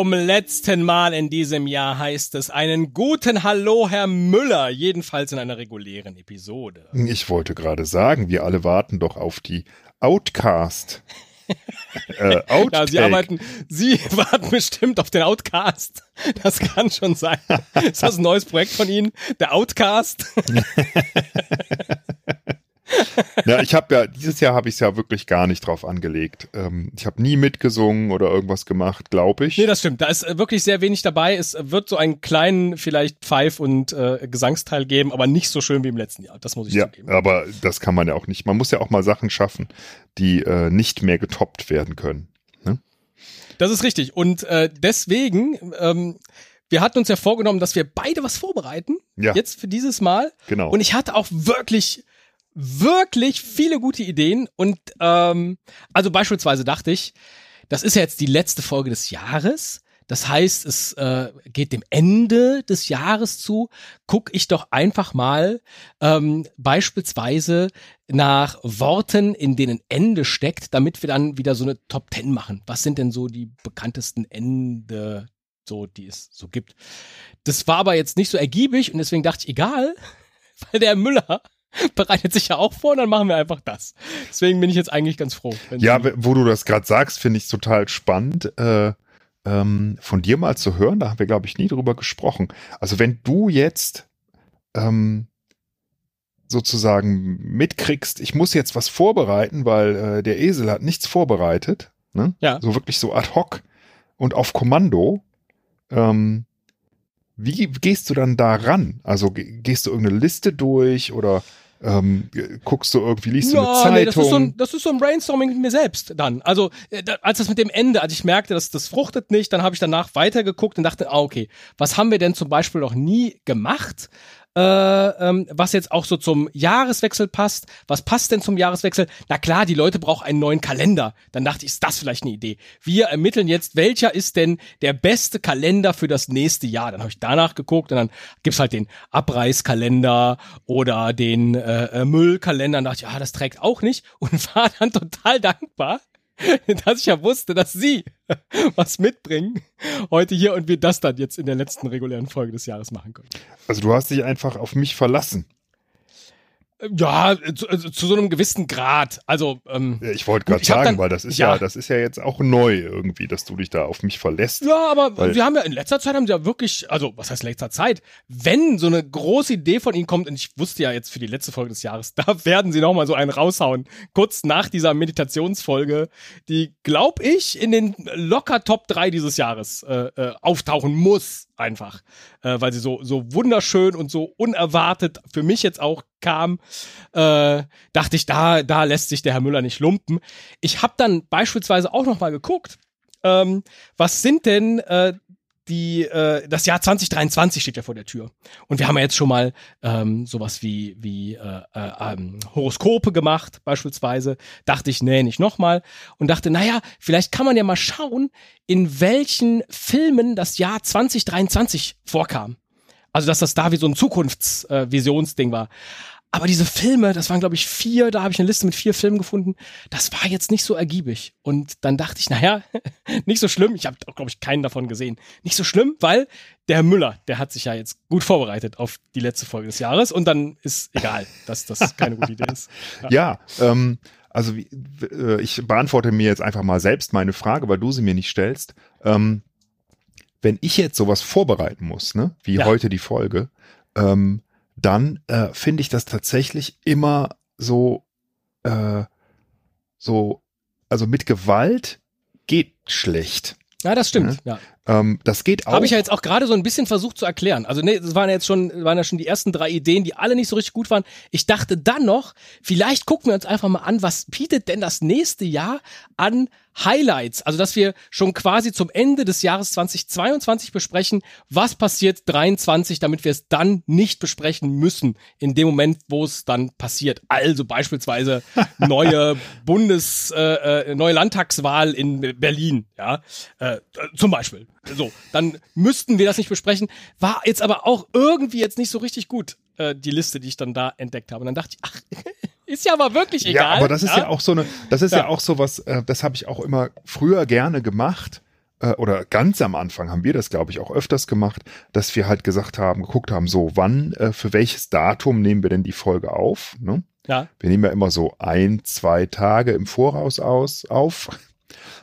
zum letzten Mal in diesem Jahr heißt es einen guten Hallo, Herr Müller, jedenfalls in einer regulären Episode. Ich wollte gerade sagen, wir alle warten doch auf die Outcast. äh, ja, Sie arbeiten, Sie warten bestimmt auf den Outcast. Das kann schon sein. Ist das ein neues Projekt von Ihnen? Der Outcast? ja, ich habe ja, dieses Jahr habe ich es ja wirklich gar nicht drauf angelegt. Ähm, ich habe nie mitgesungen oder irgendwas gemacht, glaube ich. Nee, das stimmt. Da ist äh, wirklich sehr wenig dabei. Es wird so einen kleinen, vielleicht Pfeif- und äh, Gesangsteil geben, aber nicht so schön wie im letzten Jahr. Das muss ich ja, zugeben. Aber das kann man ja auch nicht. Man muss ja auch mal Sachen schaffen, die äh, nicht mehr getoppt werden können. Ne? Das ist richtig. Und äh, deswegen, ähm, wir hatten uns ja vorgenommen, dass wir beide was vorbereiten. Ja. Jetzt für dieses Mal. Genau. Und ich hatte auch wirklich wirklich viele gute Ideen und ähm, also beispielsweise dachte ich, das ist ja jetzt die letzte Folge des Jahres. Das heißt, es äh, geht dem Ende des Jahres zu. Guck ich doch einfach mal ähm, beispielsweise nach Worten, in denen Ende steckt, damit wir dann wieder so eine Top Ten machen. Was sind denn so die bekanntesten Ende, so die es so gibt? Das war aber jetzt nicht so ergiebig und deswegen dachte ich, egal, weil der Müller bereitet sich ja auch vor und dann machen wir einfach das. Deswegen bin ich jetzt eigentlich ganz froh. Ja, wo du das gerade sagst, finde ich total spannend. Äh, ähm, von dir mal zu hören, da haben wir, glaube ich, nie drüber gesprochen. Also wenn du jetzt ähm, sozusagen mitkriegst, ich muss jetzt was vorbereiten, weil äh, der Esel hat nichts vorbereitet, ne? ja. so wirklich so ad hoc und auf Kommando, ähm, wie gehst du dann da ran? Also gehst du irgendeine Liste durch oder ähm, guckst du irgendwie, liest ja, du eine Zeitung? Nee, das, ist so ein, das ist so ein Brainstorming mit mir selbst dann. Also äh, als das mit dem Ende, als ich merkte, dass das fruchtet nicht, dann habe ich danach weitergeguckt und dachte, ah, okay, was haben wir denn zum Beispiel noch nie gemacht? Äh, ähm, was jetzt auch so zum Jahreswechsel passt. Was passt denn zum Jahreswechsel? Na klar, die Leute brauchen einen neuen Kalender. Dann dachte ich, ist das vielleicht eine Idee. Wir ermitteln jetzt, welcher ist denn der beste Kalender für das nächste Jahr. Dann habe ich danach geguckt und dann gibt's halt den Abreißkalender oder den äh, äh Müllkalender. Und dachte ich, ja, das trägt auch nicht und war dann total dankbar, dass ich ja wusste, dass sie was mitbringen heute hier und wir das dann jetzt in der letzten regulären Folge des Jahres machen können. Also du hast dich einfach auf mich verlassen. Ja, zu, also zu, so einem gewissen Grad. Also ähm, ich wollte gerade sagen, dann, weil das ist ja, ja, das ist ja jetzt auch neu irgendwie, dass du dich da auf mich verlässt. Ja, aber wir haben ja in letzter Zeit haben sie ja wirklich, also was heißt letzter Zeit, wenn so eine große Idee von ihnen kommt und ich wusste ja jetzt für die letzte Folge des Jahres, da werden sie noch mal so einen raushauen, kurz nach dieser Meditationsfolge, die glaub ich in den locker Top 3 dieses Jahres äh, äh, auftauchen muss einfach, äh, weil sie so so wunderschön und so unerwartet für mich jetzt auch kam, äh, dachte ich, da da lässt sich der Herr Müller nicht lumpen. Ich habe dann beispielsweise auch noch mal geguckt, ähm, was sind denn äh, die, äh, das Jahr 2023 steht ja vor der Tür. Und wir haben ja jetzt schon mal ähm, sowas wie, wie äh, äh, ähm, Horoskope gemacht, beispielsweise. Dachte ich, nee, nicht nochmal. Und dachte, naja, vielleicht kann man ja mal schauen, in welchen Filmen das Jahr 2023 vorkam. Also, dass das da wie so ein Zukunftsvisionsding äh, war. Aber diese Filme, das waren glaube ich vier, da habe ich eine Liste mit vier Filmen gefunden, das war jetzt nicht so ergiebig. Und dann dachte ich, naja, nicht so schlimm, ich habe glaube ich keinen davon gesehen. Nicht so schlimm, weil der Herr Müller, der hat sich ja jetzt gut vorbereitet auf die letzte Folge des Jahres und dann ist egal, dass das keine gute Idee ist. Ja, ja ähm, also wie, äh, ich beantworte mir jetzt einfach mal selbst meine Frage, weil du sie mir nicht stellst. Ähm, wenn ich jetzt sowas vorbereiten muss, ne, wie ja. heute die Folge, ähm, dann äh, finde ich das tatsächlich immer so, äh, so, also mit Gewalt geht schlecht. Ja, das stimmt. Ja. Ähm, das geht auch. Habe ich ja jetzt auch gerade so ein bisschen versucht zu erklären. Also nee, das waren ja jetzt schon, waren ja schon die ersten drei Ideen, die alle nicht so richtig gut waren. Ich dachte dann noch, vielleicht gucken wir uns einfach mal an, was bietet denn das nächste Jahr an Highlights, also dass wir schon quasi zum Ende des Jahres 2022 besprechen, was passiert 23, damit wir es dann nicht besprechen müssen in dem Moment, wo es dann passiert. Also beispielsweise neue Bundes, äh, äh, neue Landtagswahl in Berlin, ja, äh, zum Beispiel. So, dann müssten wir das nicht besprechen. War jetzt aber auch irgendwie jetzt nicht so richtig gut äh, die Liste, die ich dann da entdeckt habe. Und dann dachte ich, ach ist ja aber wirklich egal. Ja, aber das ist ja, ja auch so eine, das ist ja, ja auch so was, äh, das habe ich auch immer früher gerne gemacht. äh, oder ganz am Anfang haben wir das, glaube ich, auch öfters gemacht, dass wir halt gesagt haben, geguckt haben, so wann, äh, für welches Datum nehmen wir denn die Folge auf? Ne? Ja. Wir nehmen ja immer so ein, zwei Tage im Voraus aus auf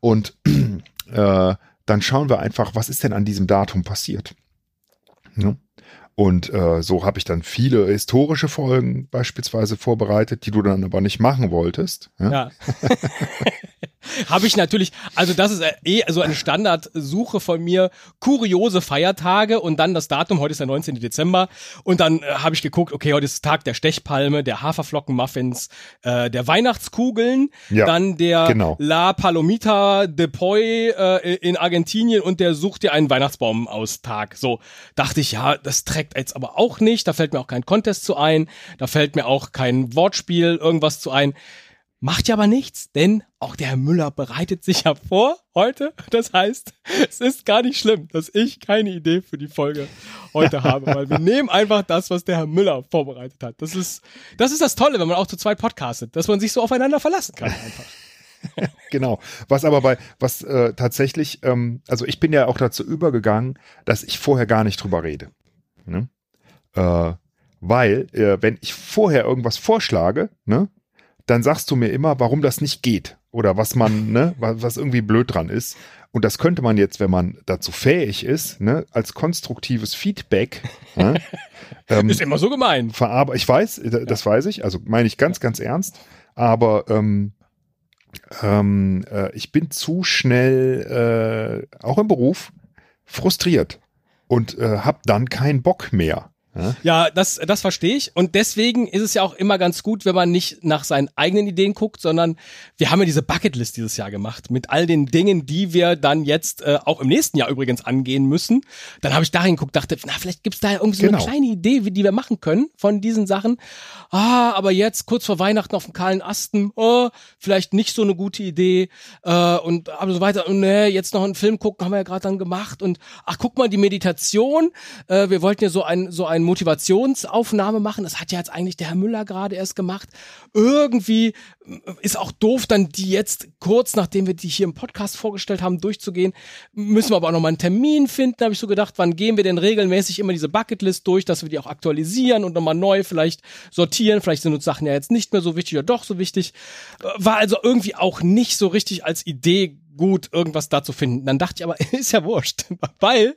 und äh, dann schauen wir einfach, was ist denn an diesem Datum passiert. Ne? Und äh, so habe ich dann viele historische Folgen beispielsweise vorbereitet, die du dann aber nicht machen wolltest. Ja. ja. habe ich natürlich, also das ist eh so eine Standardsuche von mir, kuriose Feiertage und dann das Datum, heute ist der 19. Dezember und dann äh, habe ich geguckt, okay, heute ist Tag der Stechpalme, der Haferflockenmuffins, äh, der Weihnachtskugeln, Ja, dann der genau. La Palomita de Poi äh, in Argentinien und der sucht dir einen Weihnachtsbaum aus Tag. So, dachte ich, ja, das trägt jetzt aber auch nicht, da fällt mir auch kein Contest zu ein, da fällt mir auch kein Wortspiel, irgendwas zu ein. Macht ja aber nichts, denn auch der Herr Müller bereitet sich ja vor heute. Das heißt, es ist gar nicht schlimm, dass ich keine Idee für die Folge heute habe, weil wir nehmen einfach das, was der Herr Müller vorbereitet hat. Das ist, das ist das Tolle, wenn man auch zu zweit podcastet, dass man sich so aufeinander verlassen kann einfach. Genau. Was aber bei, was äh, tatsächlich, ähm, also ich bin ja auch dazu übergegangen, dass ich vorher gar nicht drüber rede. Ne? Äh, weil, äh, wenn ich vorher irgendwas vorschlage, ne, dann sagst du mir immer, warum das nicht geht. Oder was man, ne, was, irgendwie blöd dran ist. Und das könnte man jetzt, wenn man dazu fähig ist, ne, als konstruktives Feedback ne, ähm, Ist immer so gemein. verarbeiten. Ich weiß, d- das weiß ich, also meine ich ganz, ganz ernst, aber ähm, ähm, äh, ich bin zu schnell, äh, auch im Beruf, frustriert und äh, habe dann keinen Bock mehr. Ja? Ja, das, das verstehe ich. Und deswegen ist es ja auch immer ganz gut, wenn man nicht nach seinen eigenen Ideen guckt, sondern wir haben ja diese Bucketlist dieses Jahr gemacht mit all den Dingen, die wir dann jetzt äh, auch im nächsten Jahr übrigens angehen müssen. Dann habe ich dahin geguckt, dachte, na, vielleicht gibt's da irgendwie so Genau. eine kleine Idee, wie die wir machen können von diesen Sachen. Ah, aber jetzt kurz vor Weihnachten auf dem kahlen Asten, oh, vielleicht nicht so eine gute Idee. Äh, und aber so weiter. Und nee, jetzt noch einen Film gucken, haben wir ja gerade dann gemacht. Und ach, guck mal, die Meditation. Äh, wir wollten ja so ein so ein Motivationsaufnahme machen. Das hat ja jetzt eigentlich der Herr Müller gerade erst gemacht. Irgendwie äh, ist auch doof, dann die jetzt kurz nachdem wir die hier im Podcast vorgestellt haben, durchzugehen. Müssen wir aber auch noch mal einen Termin finden, habe ich so gedacht. Wann gehen wir denn regelmäßig immer diese Bucketlist durch, dass wir die auch aktualisieren und nochmal neu vielleicht sortieren. Vielleicht sind uns Sachen ja jetzt nicht mehr so wichtig oder doch so wichtig. Äh, War also irgendwie auch nicht so richtig als Idee gut, irgendwas da zu finden. Dann dachte ich aber, ist ja wurscht, weil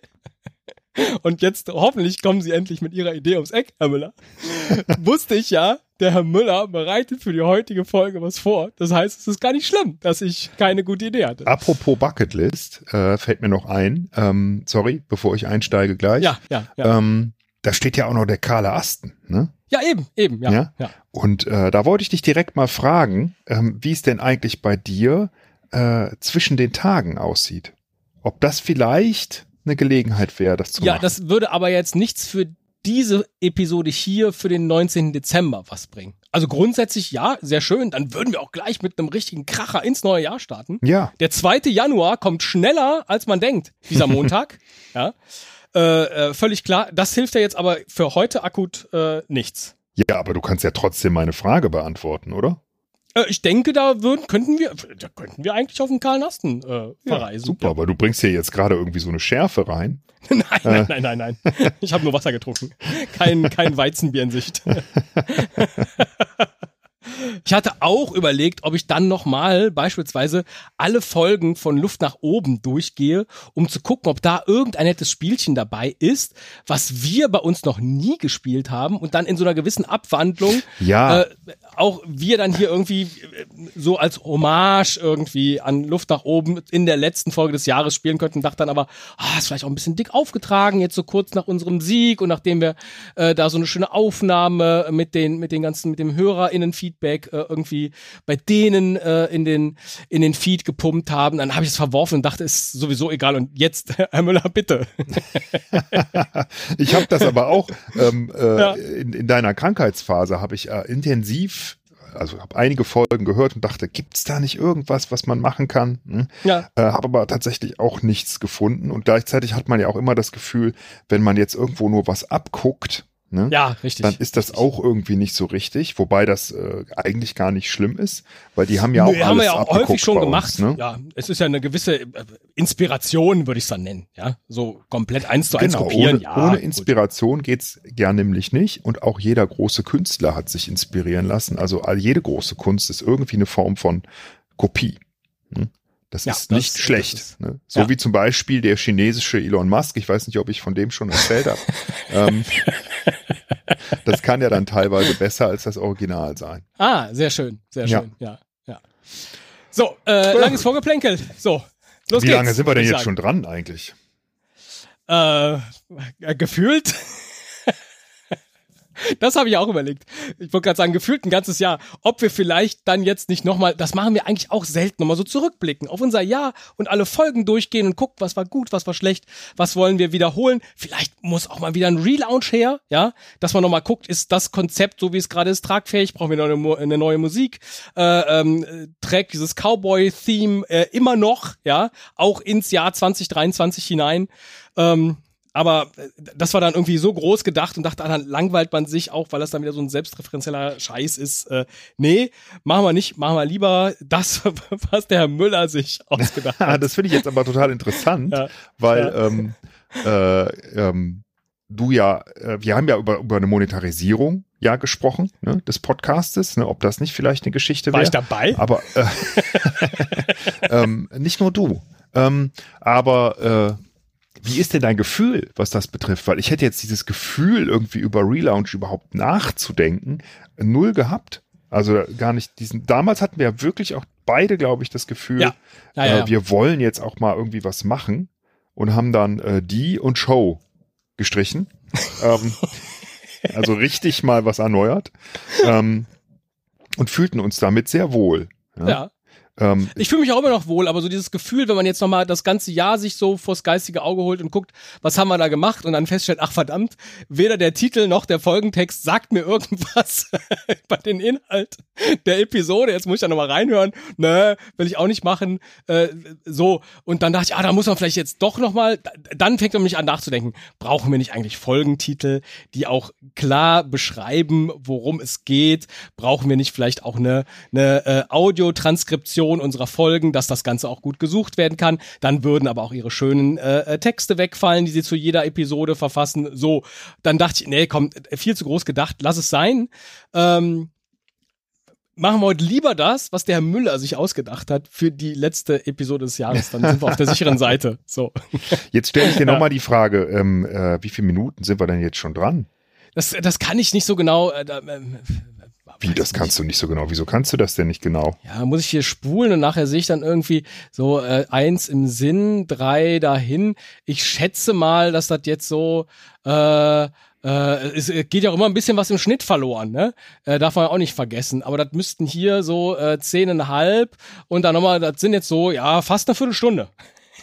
und jetzt hoffentlich kommen Sie endlich mit Ihrer Idee ums Eck, Herr Müller. Wusste ich ja, der Herr Müller bereitet für die heutige Folge was vor. Das heißt, es ist gar nicht schlimm, dass ich keine gute Idee hatte. Apropos Bucketlist, äh, fällt mir noch ein, ähm, sorry, bevor ich einsteige gleich. Ja, ja, ja. Ähm, da steht ja auch noch der kahle Asten, ne? Ja, eben, eben, ja. Ja? ja. Und äh, da wollte ich dich direkt mal fragen, ähm, wie es denn eigentlich bei dir äh, zwischen den Tagen aussieht. Ob das vielleicht eine Gelegenheit wäre, das zu Ja, machen. das würde aber jetzt nichts für diese Episode hier für den 19. Dezember was bringen. Also grundsätzlich ja, sehr schön. Dann würden wir auch gleich mit einem richtigen Kracher ins neue Jahr starten. ja, Der 2. Januar kommt schneller, als man denkt, dieser Montag. ja. Äh, äh, völlig klar. Das hilft ja jetzt aber für heute akut äh, nichts. ja, aber du kannst ja trotzdem meine Frage beantworten, oder? Äh, ich denke, da würden, könnten wir, da könnten wir eigentlich auf den kahlen Asten äh, verreisen. super, aber du bringst hier jetzt gerade irgendwie so eine Schärfe rein. nein, nein, nein, nein, nein. Ich habe nur Wasser getrunken. Kein, kein Weizenbier in Sicht. Ich hatte auch überlegt, ob ich dann nochmal beispielsweise alle Folgen von Luft nach oben durchgehe, um zu gucken, ob da irgendein nettes Spielchen dabei ist, was wir bei uns noch nie gespielt haben und dann in so einer gewissen Abwandlung Ja. äh, auch wir dann hier irgendwie äh, so als Hommage irgendwie an Luft nach oben in der letzten Folge des Jahres spielen könnten. Dachte dann aber, ah, ist vielleicht auch ein bisschen dick aufgetragen, jetzt so kurz nach unserem Sieg und nachdem wir äh, da so eine schöne Aufnahme mit den, mit den ganzen, mit dem HörerInnen-Feedback äh, irgendwie bei denen äh, in den, in den Feed gepumpt haben, dann habe ich es verworfen und dachte, ist sowieso egal. Und jetzt, Herr Müller, bitte. Ich habe das aber auch ähm, äh, Ja. in, in deiner Krankheitsphase habe ich äh, intensiv, also habe einige Folgen gehört und dachte, gibt's da nicht irgendwas, was man machen kann? Hm? Ja. Äh, habe aber tatsächlich auch nichts gefunden und gleichzeitig hat man ja auch immer das Gefühl, wenn man jetzt irgendwo nur was abguckt, ne? Ja, richtig. Dann ist das richtig. auch irgendwie nicht so richtig, wobei das äh, eigentlich gar nicht schlimm ist, weil die haben ja auch Nö, alles haben wir ja auch häufig schon bei gemacht. Uns, ne? Ja, es ist ja eine gewisse äh, Inspiration, würde ich es dann nennen. Ja, so komplett eins zu eins Genau, kopieren. ohne, ja, ohne gut. Inspiration geht's ja nämlich nicht. Und auch jeder große Künstler hat sich inspirieren lassen. Also jede große Kunst ist irgendwie eine Form von Kopie. Hm? Das Ja, ist das- nicht schlecht. ist- ne? So ja. wie zum Beispiel der chinesische Elon Musk. Ich weiß nicht, ob ich von dem schon erzählt habe. ähm, das kann ja dann teilweise besser als das Original sein. Ah, sehr schön, sehr Ja. schön. Ja, ja. So, äh, langes Vorgeplänkelt. So, los wie geht's. lange sind wir denn jetzt schon dran eigentlich? sagen. Äh, äh, gefühlt. Das habe ich auch überlegt. Ich wollte gerade sagen, gefühlt ein ganzes Jahr. Ob wir vielleicht dann jetzt nicht nochmal, das machen wir eigentlich auch selten, nochmal so zurückblicken auf unser Jahr und alle Folgen durchgehen und gucken, was war gut, was war schlecht, was wollen wir wiederholen. Vielleicht muss auch mal wieder ein Relaunch her, ja, dass man nochmal guckt, ist das Konzept, so wie es gerade ist, tragfähig, brauchen wir noch eine, eine neue Musik, äh, ähm, äh, trägt dieses Cowboy-Theme äh, immer noch, ja, auch ins Jahr 2023 hinein. Ähm, aber äh, das war dann irgendwie so groß gedacht und dachte, ah, dann langweilt man sich auch, weil das dann wieder so ein selbstreferenzieller Scheiß ist. Äh, nee, machen wir nicht, machen wir lieber das, was der Herr Müller sich ausgedacht Ah, hat. das finde ich jetzt aber total interessant, Ja. weil ähm, äh, ähm, du ja, äh, wir haben ja über, über eine Monetarisierung ja gesprochen, ne, des Podcastes, ne, ob das nicht vielleicht eine Geschichte War wäre. ich dabei? Aber äh, ähm, nicht nur du. Ähm, aber äh, wie ist denn dein Gefühl, was das betrifft? Weil ich hätte jetzt dieses Gefühl, irgendwie über Relaunch überhaupt nachzudenken, null gehabt. Also gar nicht diesen. Damals hatten wir ja wirklich auch beide, glaube ich, das Gefühl, Ja. Ja, ja, äh, wir wollen jetzt auch mal irgendwie was machen und haben dann äh, die und Show gestrichen. ähm, also richtig mal was erneuert. Ähm, und fühlten uns damit sehr wohl. Ja. Ähm, Ich fühle mich auch immer noch wohl, aber so dieses Gefühl, wenn man jetzt nochmal das ganze Jahr sich so vors geistige Auge holt und guckt, was haben wir da gemacht und dann feststellt, ach verdammt, weder der Titel noch der Folgentext sagt mir irgendwas über den Inhalt der Episode. Jetzt muss ich da nochmal reinhören. Ne, will ich auch nicht machen. Äh, so. Und dann dachte ich, ah, da muss man vielleicht jetzt doch nochmal, dann fängt man mich an nachzudenken, brauchen wir nicht eigentlich Folgentitel, die auch klar beschreiben, worum es geht? Brauchen wir nicht vielleicht auch eine, eine äh, Audiotranskription unserer Folgen, dass das Ganze auch gut gesucht werden kann? Dann würden aber auch ihre schönen äh, äh, Texte wegfallen, die sie zu jeder Episode verfassen. So, dann dachte ich, nee, komm, viel zu groß gedacht, lass es sein. Ähm, machen wir heute lieber das, was der Herr Müller sich ausgedacht hat für die letzte Episode des Jahres. Dann sind wir auf der sicheren Seite. So. jetzt stelle ich dir nochmal die Frage, ähm, äh, wie viele Minuten sind wir denn jetzt schon dran? Das, das kann ich nicht so genau. Äh, ähm, Wie, das kannst du nicht so genau. Wieso kannst du das denn nicht genau? Ja, muss ich hier spulen und nachher sehe ich dann irgendwie so äh, eins im Sinn, drei dahin. Ich schätze mal, dass das jetzt so äh, äh, es geht ja auch immer ein bisschen was im Schnitt verloren, ne? Äh, darf man auch nicht vergessen. Aber das müssten hier so äh, zehneinhalb und dann nochmal, das sind jetzt so, ja, fast eine Viertelstunde.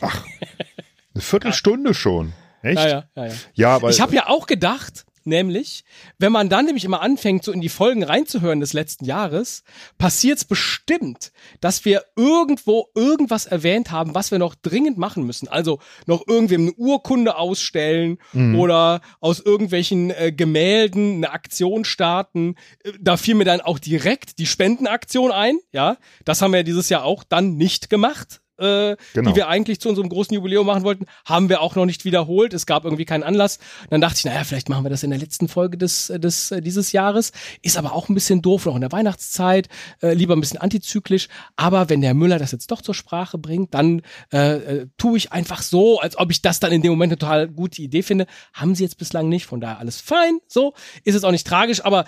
Eine Viertelstunde schon. Echt? Ja, ja, ja, ja. Ja, aber Ich habe ja auch gedacht, nämlich, wenn man dann nämlich immer anfängt, so in die Folgen reinzuhören des letzten Jahres, passiert's bestimmt, dass wir irgendwo irgendwas erwähnt haben, was wir noch dringend machen müssen. Also noch irgendwem eine Urkunde ausstellen oder aus irgendwelchen äh, Gemälden eine Aktion starten. Äh, Da fiel mir dann auch direkt die Spendenaktion ein. Ja, das haben wir dieses Jahr auch dann nicht gemacht. Äh, Genau. die wir eigentlich zu unserem großen Jubiläum machen wollten, haben wir auch noch nicht wiederholt. Es gab irgendwie keinen Anlass. Dann dachte ich, naja, vielleicht machen wir das in der letzten Folge des, des äh, dieses Jahres. Ist aber auch ein bisschen doof, noch in der Weihnachtszeit, äh, lieber ein bisschen antizyklisch. Aber wenn der Müller das jetzt doch zur Sprache bringt, dann äh, äh, tue ich einfach so, als ob ich das dann in dem Moment eine total gute Idee finde. Haben sie jetzt bislang nicht, von daher alles fein. So ist es auch nicht tragisch, aber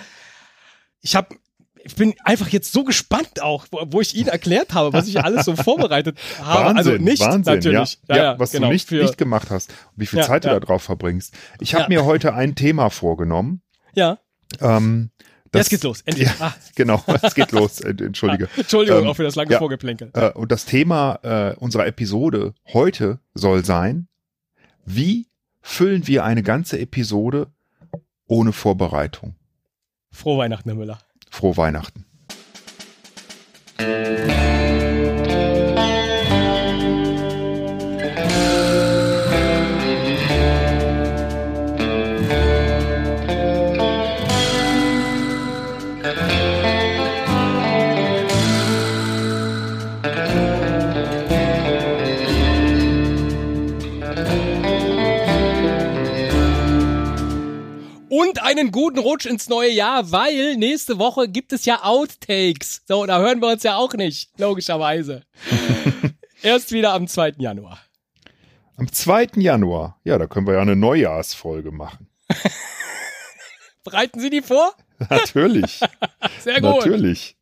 ich habe ich bin einfach jetzt so gespannt auch, wo, wo ich Ihnen erklärt habe, was ich alles so vorbereitet habe. Wahnsinn, also nicht Wahnsinn, natürlich. Ja, ja, was genau, du nicht, für, nicht gemacht hast wie viel Ja, Zeit du ja. da drauf verbringst. Ich habe Ja. mir heute ein Thema vorgenommen. Ja, Ähm, das, jetzt geht's los. Endlich. Ja, Ah, genau, es geht los. Äh, Entschuldige. Entschuldigung Ähm, auch für das lange ja. Vorgeplänkel. Äh, und das Thema äh, unserer Episode heute soll sein, wie füllen wir eine ganze Episode ohne Vorbereitung? Frohe Weihnachten, Herr Müller. Frohe Weihnachten. Einen guten Rutsch ins neue Jahr, weil nächste Woche gibt es ja Outtakes. So, da hören wir uns ja auch nicht, logischerweise. Erst wieder am 2. Januar. Am 2. Januar, ja, da können wir ja eine Neujahrsfolge machen. Bereiten Sie die vor? Natürlich. Sehr gut. Natürlich.